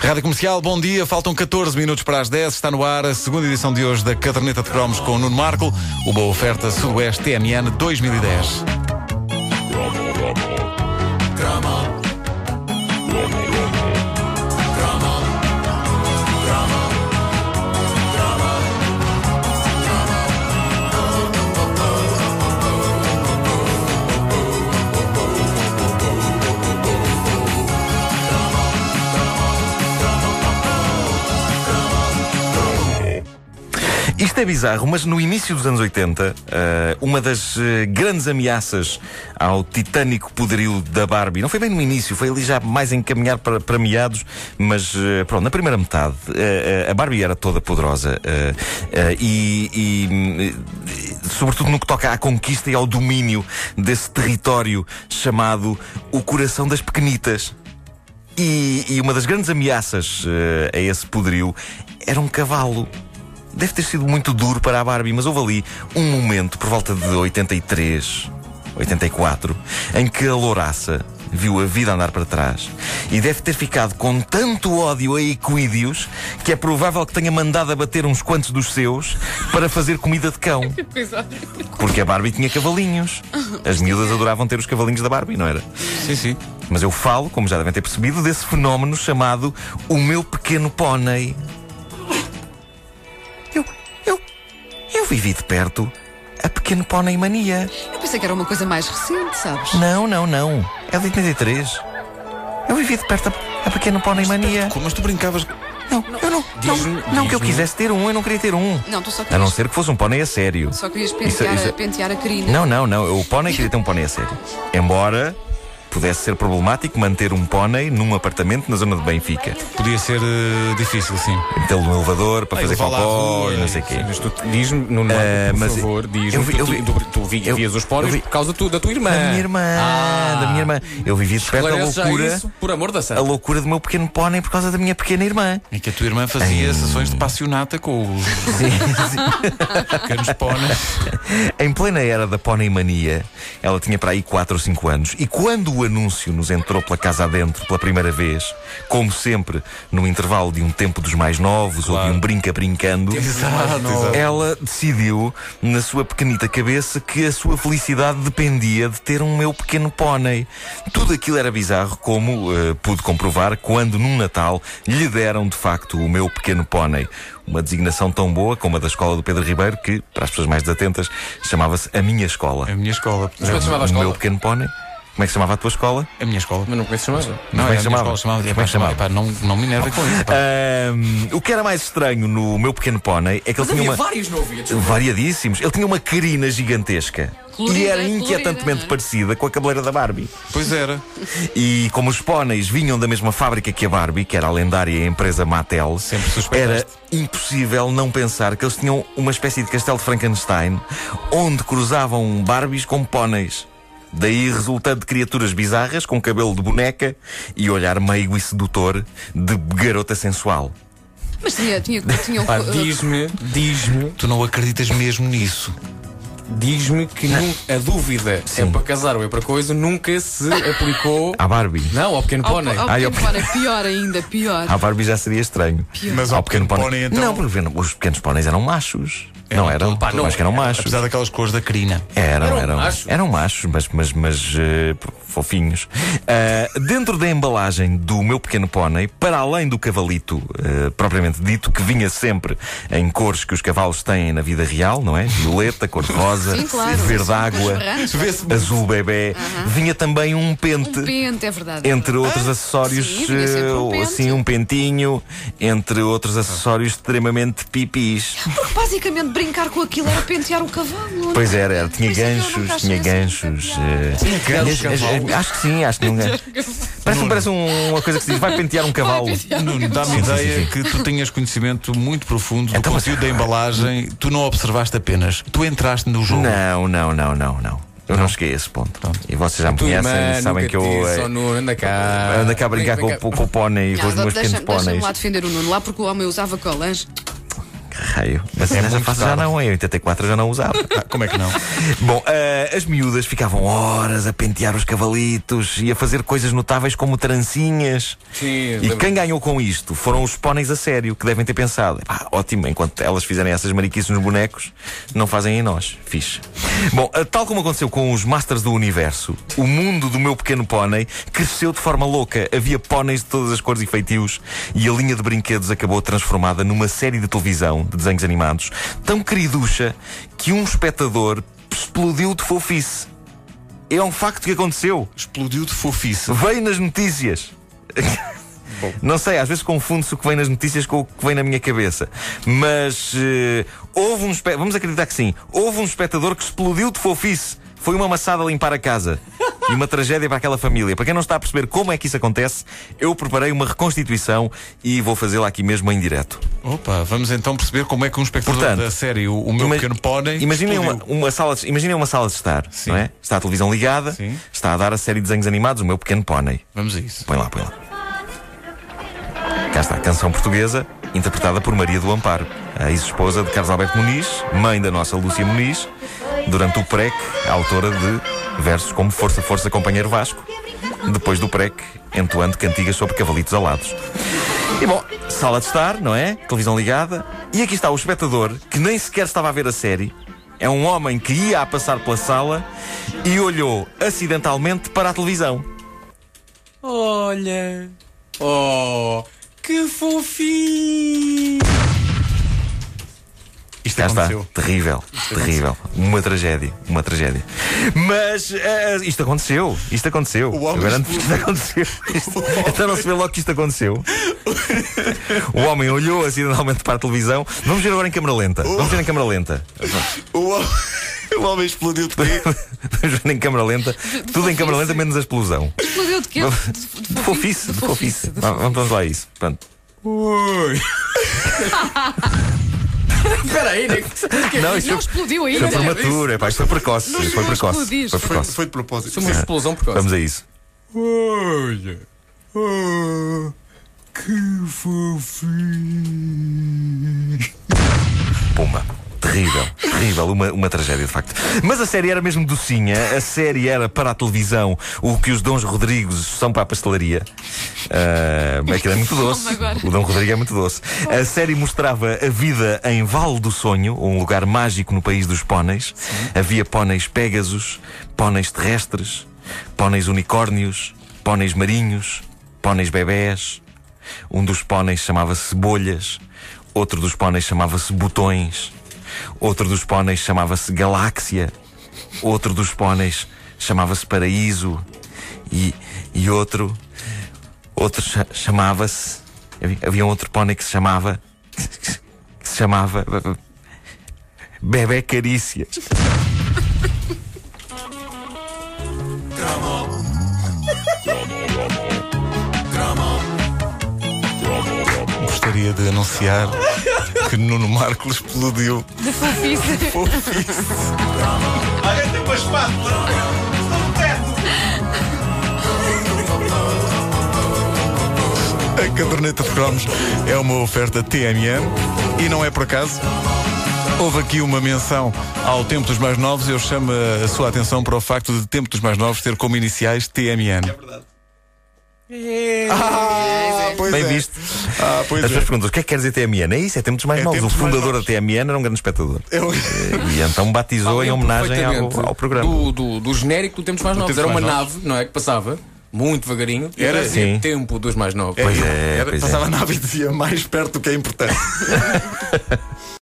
Rádio Comercial, bom dia. Faltam 14 minutos para as 10. Está no ar a segunda edição de hoje da Caderneta de Cromos com o Nuno Marco. Uma oferta Sudoeste TMN 2010. Isto é bizarro, mas no início dos anos 80, eh, uma das eh, grandes ameaças ao titânico poderio da Barbie, não foi bem no início, foi ali já mais encaminhar para, para meados, mas eh, pronto, na primeira metade, a Barbie era toda poderosa e, e, sobretudo no que toca à conquista e ao domínio desse território chamado o coração das pequenitas. E, e uma das grandes ameaças a esse poderio era um cavalo deve ter sido muito duro para a Barbie, mas houve ali um momento, por volta de 83, 84, em que a louraça viu a vida andar para trás e deve ter ficado com tanto ódio a Equídeos que é provável que tenha mandado abater uns quantos dos seus para fazer comida de cão. Porque a Barbie tinha cavalinhos. As miúdas adoravam ter os cavalinhos da Barbie, não era? Sim, sim. Mas eu falo, como já devem ter percebido, desse fenómeno chamado o meu pequeno pônei. Eu vivi de perto a Pequeno Pônei Mania. Eu pensei que era uma coisa mais recente, sabes? Não, não, não. É de 83. Eu vivi de perto a, a Pequeno Pônei Mania. Mas tu brincavas. Não, eu não. Não, não que eu quisesse ter um, eu não queria ter um. Não, tu só querias... A não ser que fosse um pônei a sério. Só querias pentear, isso, isso... pentear a carina. Não, não, não. O pônei queria ter um pônei a sério. Embora pudesse ser problemático manter um pônei num apartamento na zona de Benfica. Podia ser uh, difícil, sim. Metê-lo no elevador para fazer cocó e não sei o quê. Mas tu diz-me, no uh, por mas favor, diz-me que tu, tu, tu, vias os póneis por causa tu, da tua irmã. Da minha irmã, ah, da minha irmã. Eu vivi de perto a loucura. Isso, por amor da santa. A loucura do meu pequeno pônei por causa da minha pequena irmã. Em que a tua irmã fazia em... sessões de passionata com os sim, sim. pequenos póneis. Em plena era da pônei mania, ela tinha para aí 4 ou 5 anos. E quando o anúncio nos entrou pela casa adentro pela primeira vez, como sempre, no intervalo de um tempo dos mais novos claro. ou de um brinca brincando, ela decidiu, na sua pequenita cabeça, que a sua felicidade dependia de ter um meu pequeno pônei. Tudo aquilo era bizarro, como uh, pude comprovar quando, num Natal, lhe deram de facto o meu pequeno pônei uma designação tão boa como a da escola do Pedro Ribeiro, que, para as pessoas mais desatentas, chamava-se A Minha Escola. A Minha Escola. Mas é chamava a escola? O meu pequeno pônei. Como é que se chamava a tua escola? A minha escola. Mas não conheces chamava? Não, como é que chamava? Escola chamava, como é que chamava? Epá, não, não me enerve com isso. Um, o que era mais estranho no meu pequeno pônei é que Mas ele tinha uma... vários, não havia? Variadíssimos. Ele tinha uma carina gigantesca. Colorida, e era inquietantemente colorida, parecida com a cabeleira da Barbie. Pois era. E como os póneis vinham da mesma fábrica que a Barbie, que era a lendária empresa Mattel, era impossível não pensar que eles tinham uma espécie de castelo de Frankenstein onde cruzavam Barbies com póneis. Daí resultante criaturas bizarras com cabelo de boneca e olhar meigo e sedutor de garota sensual. Mas tinha, tinha, tinha um... diz-me, diz-me. Tu não acreditas mesmo nisso? Diz-me que a dúvida Sim. é para casar ou é para coisa nunca se aplicou à Barbie. Não, ao pequeno pônei. Ao, ao, pequeno pônei, pior ainda, pior. À Barbie já seria estranho. Pior. Mas ao, ao pequeno, pequeno pônei, então... Não, porque os pequenos póneis eram machos. Eram, não eram, pá, não, acho que eram machos. Apesar daquelas cores da crina. Eram, eram, eram, machos, eram machos mas, mas, mas uh, fofinhos. Uh, dentro da embalagem do meu pequeno pônei, para além do cavalito uh, propriamente dito, que vinha sempre em cores que os cavalos têm na vida real, não é? Violeta, cor-de-rosa, claro, verde água, azul bebê, -huh. vinha também um pente. Um pente, é verdade. Entre outros acessórios, sim, um, assim, um pentinho, entre outros acessórios extremamente pipis. Porque basicamente brincar com aquilo era pentear o cavalo. Pois era, era. tinha ganchos, tinha ganchos. Tinha ganchos. Acho que sim, acho que não. Parece, parece uma coisa que se diz: vai pentear um cavalo. Dá-me ideia que tu tenhas conhecimento muito profundo do então, conteúdo da embalagem. Tu não observaste apenas, tu entraste no jogo. Não, não, não, não, não. Eu não, não cheguei a esse ponto. Pronto. E vocês já me conhecem, sabem que eu. Só no, anda cá. Anda cá a brincar com, com, o pônei e com os meus pequenos póneis. Deixa-me lá defender o Nuno lá porque o homem usava colãs raio. Mas É nessa fase já não, em 84 já não usava. Ah, como é que não? Bom, eh, as miúdas ficavam horas a pentear os cavalitos e a fazer coisas notáveis como trancinhas. Sim, E quem ganhou com isto foram os póneis a sério, que devem ter pensado: "Epá, ótimo, enquanto elas fizerem essas mariquices nos bonecos, não fazem em nós. Fixe. Bom, eh, tal como aconteceu com os Masters do Universo, o mundo do meu pequeno pónei cresceu de forma louca. Havia póneis de todas as cores e feitios e a linha de brinquedos acabou transformada numa série de televisão de desenhos animados tão queriducha que um espectador explodiu de fofice. É um facto que aconteceu. Explodiu de fofice. Veio nas notícias. Não sei, às vezes confundo-se o que vem nas notícias com o que vem na minha cabeça. Mas eh, houve um vamos acreditar que sim, houve um espectador que explodiu de fofice. Foi uma maçada a limpar a casa. E uma tragédia para aquela família. Para quem não está a perceber como é que isso acontece, eu preparei uma reconstituição e vou fazê-la aqui mesmo em direto. Opa, vamos então perceber como é que um espectador Portanto, da série O, o Meu Pequeno Pônei. Imaginem uma, uma sala de, imaginem uma sala de estar, Sim. não é? Está a televisão ligada, Sim. está a dar a série de desenhos animados, o meu pequeno pônei. Vamos a isso. Põe lá, põe lá. Cá está, canção portuguesa, interpretada por Maria do Amparo, a ex-esposa de Carlos Alberto Muniz, mãe da nossa Lúcia Muniz, durante o PREC, a autora de versos como Força, Força, Companheiro Vasco, depois do PREC, entoando cantigas sobre cavalitos alados. E bom, sala de estar, não é? Televisão ligada. E aqui está o espectador que nem sequer estava a ver a série. É um homem que ia a passar pela sala e olhou acidentalmente para a televisão. Olha. Oh, que fofinho. Isto está, aconteceu. terrível, terrível. Uma tragédia, uma tragédia. Mas eh, isto aconteceu, isto aconteceu. O homem Eu garanto que isto aconteceu. Isto- Então não se vê logo que isto aconteceu. O homem olhou acidentalmente para a televisão. Vamos ver agora em câmara lenta. Vamos ver em câmara lenta. O, homem- o homem explodiu de quê? Vamos ver em câmara lenta. Tudo em câmara lenta, menos a explosão. Explodiu de quê? De, De fofice, de fofice. Vamos, vamos lá a isso. Pronto. Oi. Espera aí, né? Não, isto Não foi, explodiu foi ainda. prematuro. Epá, isto foi precoce. Não Foi precoce. Foi Foi- precoce. Foi de propósito. Foi uma explosão por causa. Vamos a isso. Olha. Oh, que fofinho. Pumba. Terrível, terrível, uma, uma tragédia de facto. Mas a série era mesmo docinha, a série era para a televisão o que os Dons Rodrigos são para a pastelaria. Ah, aquilo é muito doce. O Dom Rodrigo é muito doce. A série mostrava a vida em Vale do Sonho, um lugar mágico no país dos póneis. Havia póneis pégasos, póneis terrestres, póneis unicórnios, póneis marinhos, póneis bebés. Um dos póneis chamava-se Bolhas, outro dos póneis chamava-se Botões, outro dos póneis chamava-se Galáxia, outro dos póneis chamava-se Paraíso e, e outro, outro cha- chamava-se. havia- um outro pónei que se chamava. que se chamava. Bebé Carícias. Gostaria de anunciar que Nuno Marco explodiu. De fofice. Alguém tem uma espátula? Estou no teto! A caderneta de cromos é uma oferta TMN e não é por acaso. Houve aqui uma menção ao Tempo dos Mais Novos. Eu chamo a sua atenção para o facto de Tempo dos Mais Novos ter como iniciais TMN. Ah, pois Bem é. visto. Ah, pois As é. pessoas perguntam: o que é que quer dizer TMN? É isso, é Tempos Mais É Novos. O Tempos Mais fundador da Novos. TMN era um grande espectador. Eu- E então batizou em homenagem ao, ao programa. Do, do, do genérico do Tempos Mais Novos. Tempos Era uma Mais nave, não é? Que passava muito devagarinho. e Era, dizia sim. Tempo dos Mais Novos. Pois é, Era- pois é. passava a nave e dizia mais perto do que é importante.